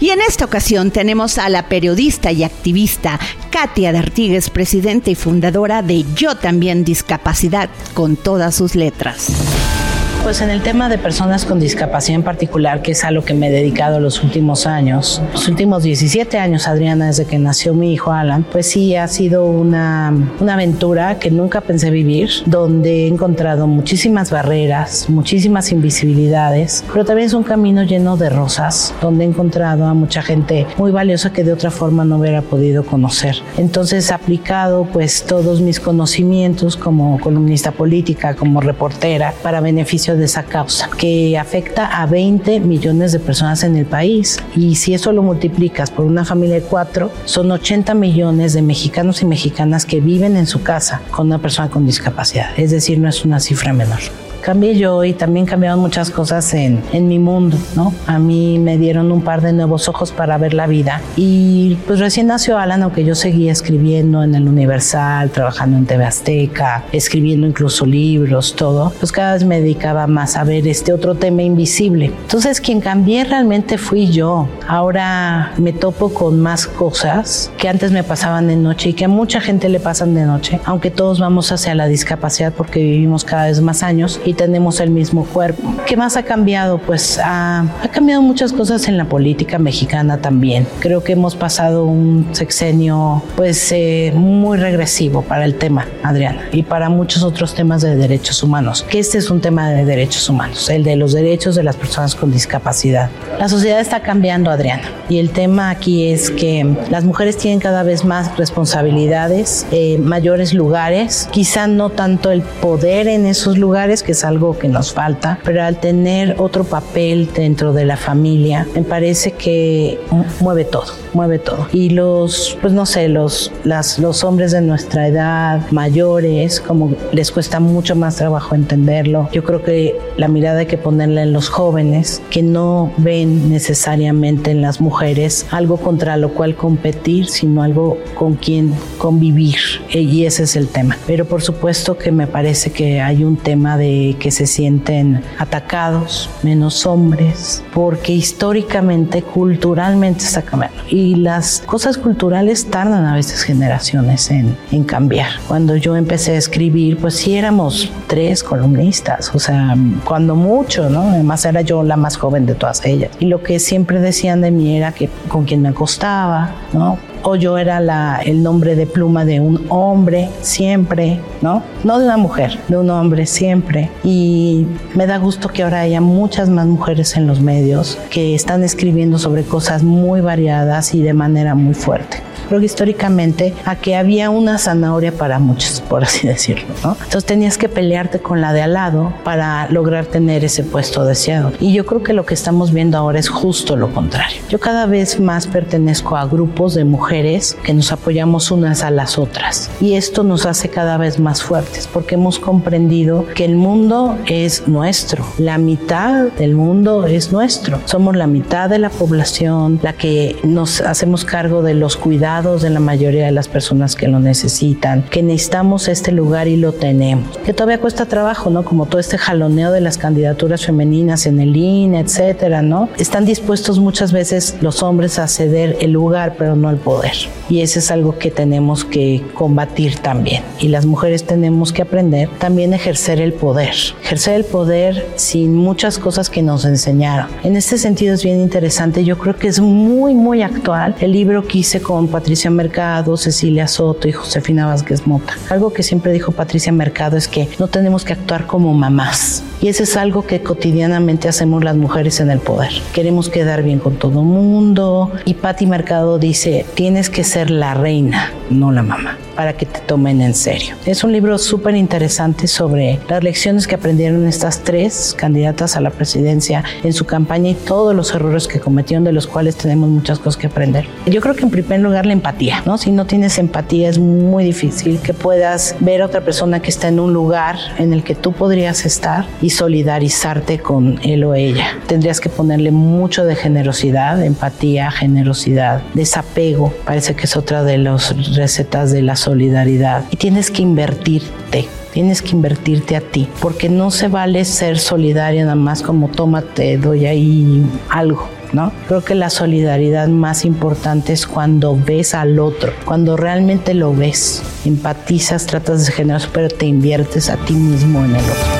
S3: y en esta ocasión tenemos a la periodista y activista Katia D'Artigues, presidenta y fundadora de Yo también Discapacidad, con todas sus letras.
S14: Pues en el tema de personas con discapacidad en particular, que es a lo que me he dedicado los últimos años, los últimos 17 años, Adriana, desde que nació mi hijo Alan, pues sí ha sido una, una aventura que nunca pensé vivir, donde he encontrado muchísimas barreras, muchísimas invisibilidades, pero también es un camino lleno de rosas, donde he encontrado a mucha gente muy valiosa que de otra forma no hubiera podido conocer. Entonces, aplicado pues todos mis conocimientos como columnista política, como reportera, para beneficio esa causa, que afecta a 20 millones de personas en el país. Y si eso lo multiplicas por una familia de cuatro, son 80 millones de mexicanos y mexicanas que viven en su casa con una persona con discapacidad. Es decir, no es una cifra menor cambié yo y también cambiaron muchas cosas en, en mi mundo, ¿no? A mí me dieron un par de nuevos ojos para ver la vida y pues recién nació Alan, aunque yo seguía escribiendo en el Universal, trabajando en TV Azteca, escribiendo incluso libros, todo, pues cada vez me dedicaba más a ver este otro tema invisible. Entonces quien cambié realmente fui yo. Ahora me topo con más cosas que antes me pasaban de noche y que a mucha gente le pasan de noche, aunque todos vamos hacia la discapacidad porque vivimos cada vez más años y tenemos el mismo cuerpo. ¿Qué más ha cambiado? Pues ha, cambiado muchas cosas en la política mexicana también. Creo que hemos pasado un sexenio pues eh, muy regresivo para el tema, Adriana, y para muchos otros temas de derechos humanos, que este es un tema de derechos humanos, el de los derechos de las personas con discapacidad. La sociedad está cambiando, Adriana, y el tema aquí es que las mujeres tienen cada vez más responsabilidades, eh, mayores lugares, quizá no tanto el poder en esos lugares, que es algo que nos falta, pero al tener otro papel dentro de la familia, me parece que mueve todo, mueve todo. Y los, pues no sé, los, las, los hombres de nuestra edad, mayores, como les cuesta mucho más trabajo entenderlo. Yo creo que la mirada hay que ponerla en los jóvenes, que no ven necesariamente en las mujeres algo contra lo cual competir, sino algo con quien convivir. Y ese es el tema. Pero por supuesto que me parece que hay un tema de que se sienten atacados, menos hombres, porque históricamente, culturalmente está cambiando. Y las cosas culturales tardan a veces generaciones en, en cambiar. Cuando yo empecé a escribir, pues sí éramos tres columnistas, o sea, cuando mucho, ¿no? Además era yo la más joven de todas ellas. Y lo que siempre decían de mí era que con quien me acostaba, ¿no? O yo era la, el nombre de pluma de un hombre siempre, ¿no? No de una mujer, de un hombre siempre. Y me da gusto que ahora haya muchas más mujeres en los medios que están escribiendo sobre cosas muy variadas y de manera muy fuerte creo que históricamente a que había una zanahoria para muchos, por así decirlo, ¿no? Entonces tenías que pelearte con la de al lado para lograr tener ese puesto deseado. Y yo creo que lo que estamos viendo ahora es justo lo contrario. Yo cada vez más pertenezco a grupos de mujeres que nos apoyamos unas a las otras. Y esto nos hace cada vez más fuertes porque hemos comprendido que el mundo es nuestro, la mitad del mundo es nuestro. Somos la mitad de la población, la que nos hacemos cargo de los cuidados de la mayoría de las personas que lo necesitan, que necesitamos este lugar y lo tenemos. Que todavía cuesta trabajo, ¿no? Como todo este jaloneo de las candidaturas femeninas en el INE, etcétera, ¿no? Están dispuestos muchas veces los hombres a ceder el lugar, pero no el poder. Y eso es algo que tenemos que combatir también. Y las mujeres tenemos que aprender también a ejercer el poder. Ejercer el poder sin muchas cosas que nos enseñaron. En este sentido es bien interesante. Yo creo que es muy, muy actual el libro que hice con Patricia Mercado, Cecilia Soto y Josefina Vázquez Mota. Algo que siempre dijo Patricia Mercado es que no tenemos que actuar como mamás. Y eso es algo que cotidianamente hacemos las mujeres en el poder. Queremos quedar bien con todo mundo. Y Patti Mercado dice, tienes que ser la reina, no la mamá para que te tomen en serio. Es un libro súper interesante sobre las lecciones que aprendieron estas tres candidatas a la presidencia en su campaña y todos los errores que cometieron, de los cuales tenemos muchas cosas que aprender. Yo creo que en primer lugar la empatía, ¿no? Si no tienes empatía es muy difícil que puedas ver a otra persona que está en un lugar en el que tú podrías estar solidarizarte con él o ella. Tendrías que ponerle mucho de generosidad, empatía, generosidad, desapego. Parece que es otra de las recetas de la solidaridad. Y tienes que invertirte tienes que invertirte a ti, porque no se vale ser solidaria nada más como tómate, doy ahí algo. ¿No? Creo que la solidaridad más importante es cuando ves al otro, cuando realmente lo ves, empatizas, tratas de generar, pero te inviertes a ti mismo en el otro.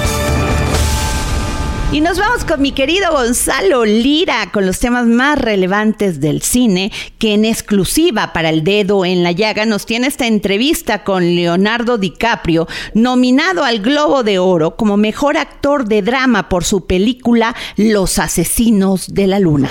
S3: Y nos vamos con mi querido Gonzalo Lira con los temas más relevantes del cine, que en exclusiva para el dedo en la llaga nos tiene esta entrevista con Leonardo DiCaprio, nominado al Globo de Oro como mejor actor de drama por su película Los Asesinos de la Luna.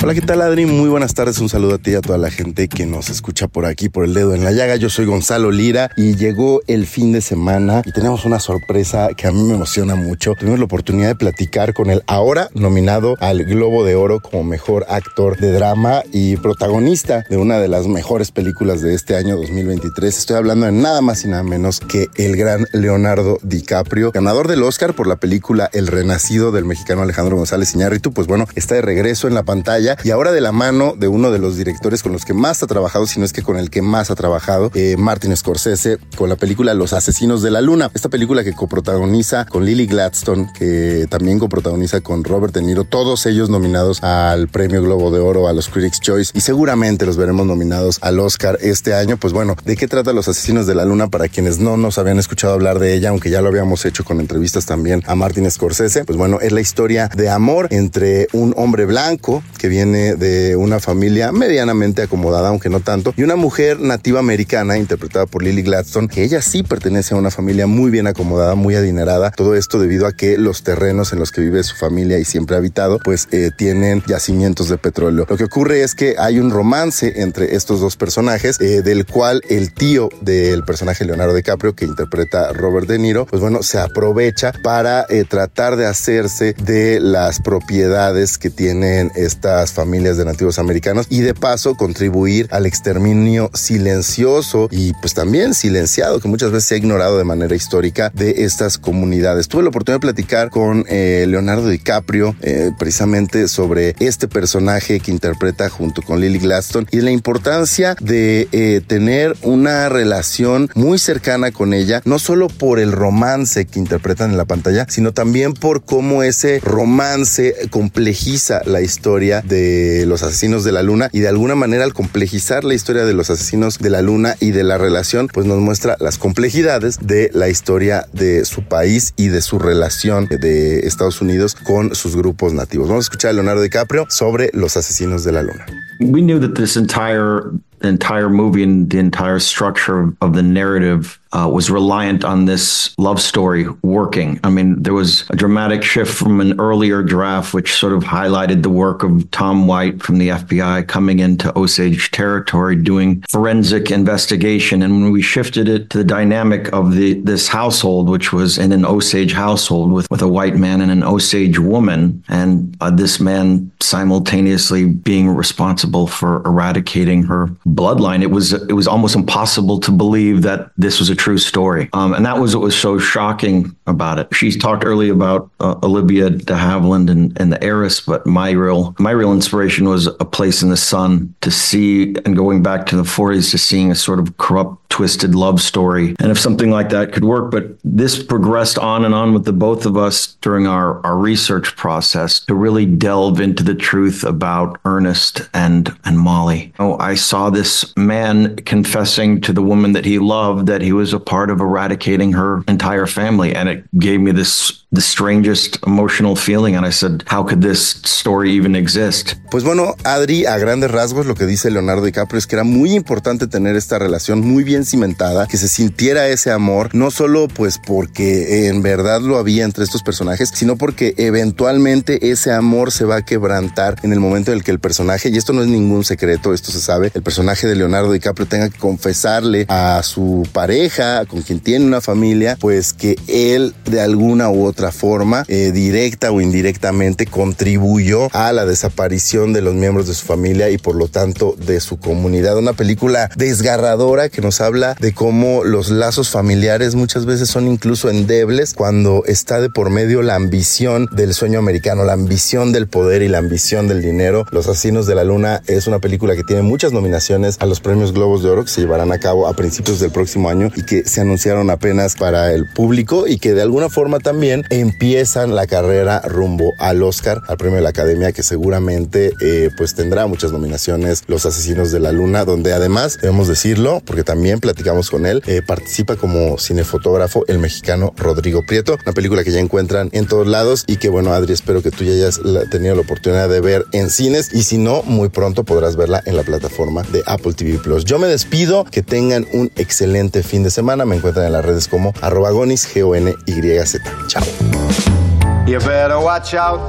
S15: Hola, ¿qué tal Adri? Muy buenas tardes, un saludo a ti y a toda la gente que nos escucha por aquí, por el dedo en la llaga. Yo soy Gonzalo Lira y llegó el fin de semana y tenemos una sorpresa que a mí me emociona mucho. Tuvimos la oportunidad de platicar con el ahora nominado al Globo de Oro como mejor actor de drama y protagonista de una de las mejores películas de este año 2023. Estoy hablando de nada más y nada menos que el gran Leonardo DiCaprio, ganador del Oscar por la película El Renacido del mexicano Alejandro González Iñárritu. Pues bueno, está de regreso en la pantalla y ahora de la mano de uno de los directores con los que más ha trabajado, si no es que con el que más ha trabajado, eh, Martin Scorsese, con la película Los Asesinos de la Luna. Esta película que coprotagoniza con Lily Gladstone, que también coprotagoniza con Robert De Niro, todos ellos nominados al Premio Globo de Oro, a los Critics' Choice y seguramente los veremos nominados al Oscar este año. Pues bueno, ¿de qué trata Los Asesinos de la Luna? Para quienes no nos habían escuchado hablar de ella, aunque ya lo habíamos hecho con entrevistas también a Martin Scorsese, pues bueno, es la historia de amor entre un hombre blanco que viene viene de una familia medianamente acomodada, aunque no tanto, y una mujer nativa americana interpretada por Lily Gladstone, que ella sí pertenece a una familia muy bien acomodada, muy adinerada. Todo esto debido a que los terrenos en los que vive su familia y siempre ha habitado, pues eh, tienen yacimientos de petróleo. Lo que ocurre es que hay un romance entre estos dos personajes, eh, del cual el tío del personaje Leonardo DiCaprio, que interpreta Robert De Niro, pues bueno, se aprovecha para eh, tratar de hacerse de las propiedades que tienen estas familias de nativos americanos y de paso contribuir al exterminio silencioso y pues también silenciado que muchas veces se ha ignorado de manera histórica de estas comunidades. Tuve la oportunidad de platicar con eh, Leonardo DiCaprio eh, precisamente sobre este personaje que interpreta junto con Lily Gladstone y la importancia de eh, tener una relación muy cercana con ella, no solo por el romance que interpretan en la pantalla, sino también por cómo ese romance complejiza la historia de los asesinos de la luna y de alguna manera al complejizar la historia de los asesinos de la luna y de la relación, pues nos muestra las complejidades de la historia de su país y de su relación de Estados Unidos con sus grupos nativos. Vamos a escuchar a Leonardo DiCaprio sobre los asesinos de la luna.
S16: We knew that this entire entire movie and the entire structure of the narrative uh, was reliant on this love story working. I mean, there was a dramatic shift from an earlier draft, which sort of highlighted the work of Tom White from the FBI coming into Osage territory, doing forensic investigation. And when we shifted it to the dynamic of the this household, which was in an Osage household with, with a white man and an Osage woman, and uh, this man simultaneously being responsible for eradicating her bloodline, it was it was almost impossible to believe that this was a true story. Um, and that was what was so shocking about it. She talked early about uh, Olivia de Havilland and, and the heiress, but my real my real inspiration was a place in the sun to see and going back to the 40s to seeing a sort of corrupt, twisted love story. And if something like that could work, but this progressed on and on with the both of us during our, our research process to really delve into the truth about Ernest and and Molly. Oh, I saw this man confessing to the woman that he loved that he was a part of eradicating her entire family. And it gave me this the strangest emotional feeling. And I said, how could this story even exist?
S15: Pues bueno, Adri, a grandes rasgos, lo que dice Leonardo DiCaprio es que era muy importante tener esta relación muy bien cimentada, que se sintiera ese amor, no solo pues porque en verdad lo había entre estos personajes, sino porque eventualmente ese amor se va a quebrantar en el momento en el que el personaje, y esto no es ningún secreto, esto se sabe, el personaje de Leonardo DiCaprio tenga que confesarle a su pareja, con quien tiene una familia, pues que él de alguna u otra forma, eh, directa o indirectamente, contribuyó a la desaparición de los miembros de su familia y por lo tanto de su comunidad. Una película desgarradora que nos habla de cómo los lazos familiares muchas veces son incluso endebles cuando está de por medio la ambición del sueño americano, la ambición del poder y la ambición del dinero. Los Asesinos de la Luna es una película que tiene muchas nominaciones a los premios Globos de Oro que se llevarán a cabo a principios del próximo año y que se anunciaron apenas para el público y que de alguna forma también empiezan la carrera rumbo al Oscar, al premio de la Academia que seguramente eh, pues tendrá muchas nominaciones Los Asesinos de la Luna, donde además debemos decirlo, porque también platicamos con él, eh, participa como cinefotógrafo el mexicano Rodrigo Prieto, una película que ya encuentran en todos lados y que bueno Adri espero que tú ya hayas tenido la oportunidad de ver en cines y si no muy pronto podrás verla en la plataforma de Apple TV Plus. Yo me despido, que tengan un excelente fin de semana, me encuentran en las redes como arroba gonis, G O N Y Z. Chao.
S2: You better watch out.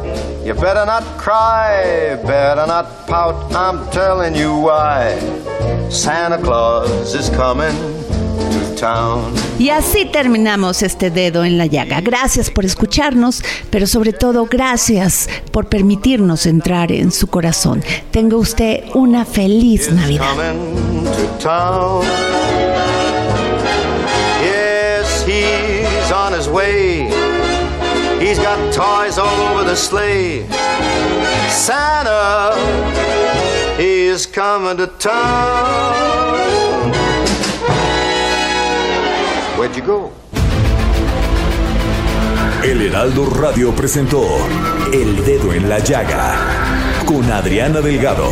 S2: You better not cry. Better not pout. I'm telling you why. Santa Claus is coming to town.
S3: Y así terminamos este dedo en la llaga. Gracias por escucharnos, pero sobre todo gracias por permitirnos entrar en su corazón. Tenga usted una feliz Navidad.
S2: Yes, he's on his way. He's got toys all over the sleigh. Santa, he's coming to town. Where'd you go?
S1: El Heraldo Radio presentó El Dedo en la Llaga con Adriana Delgado.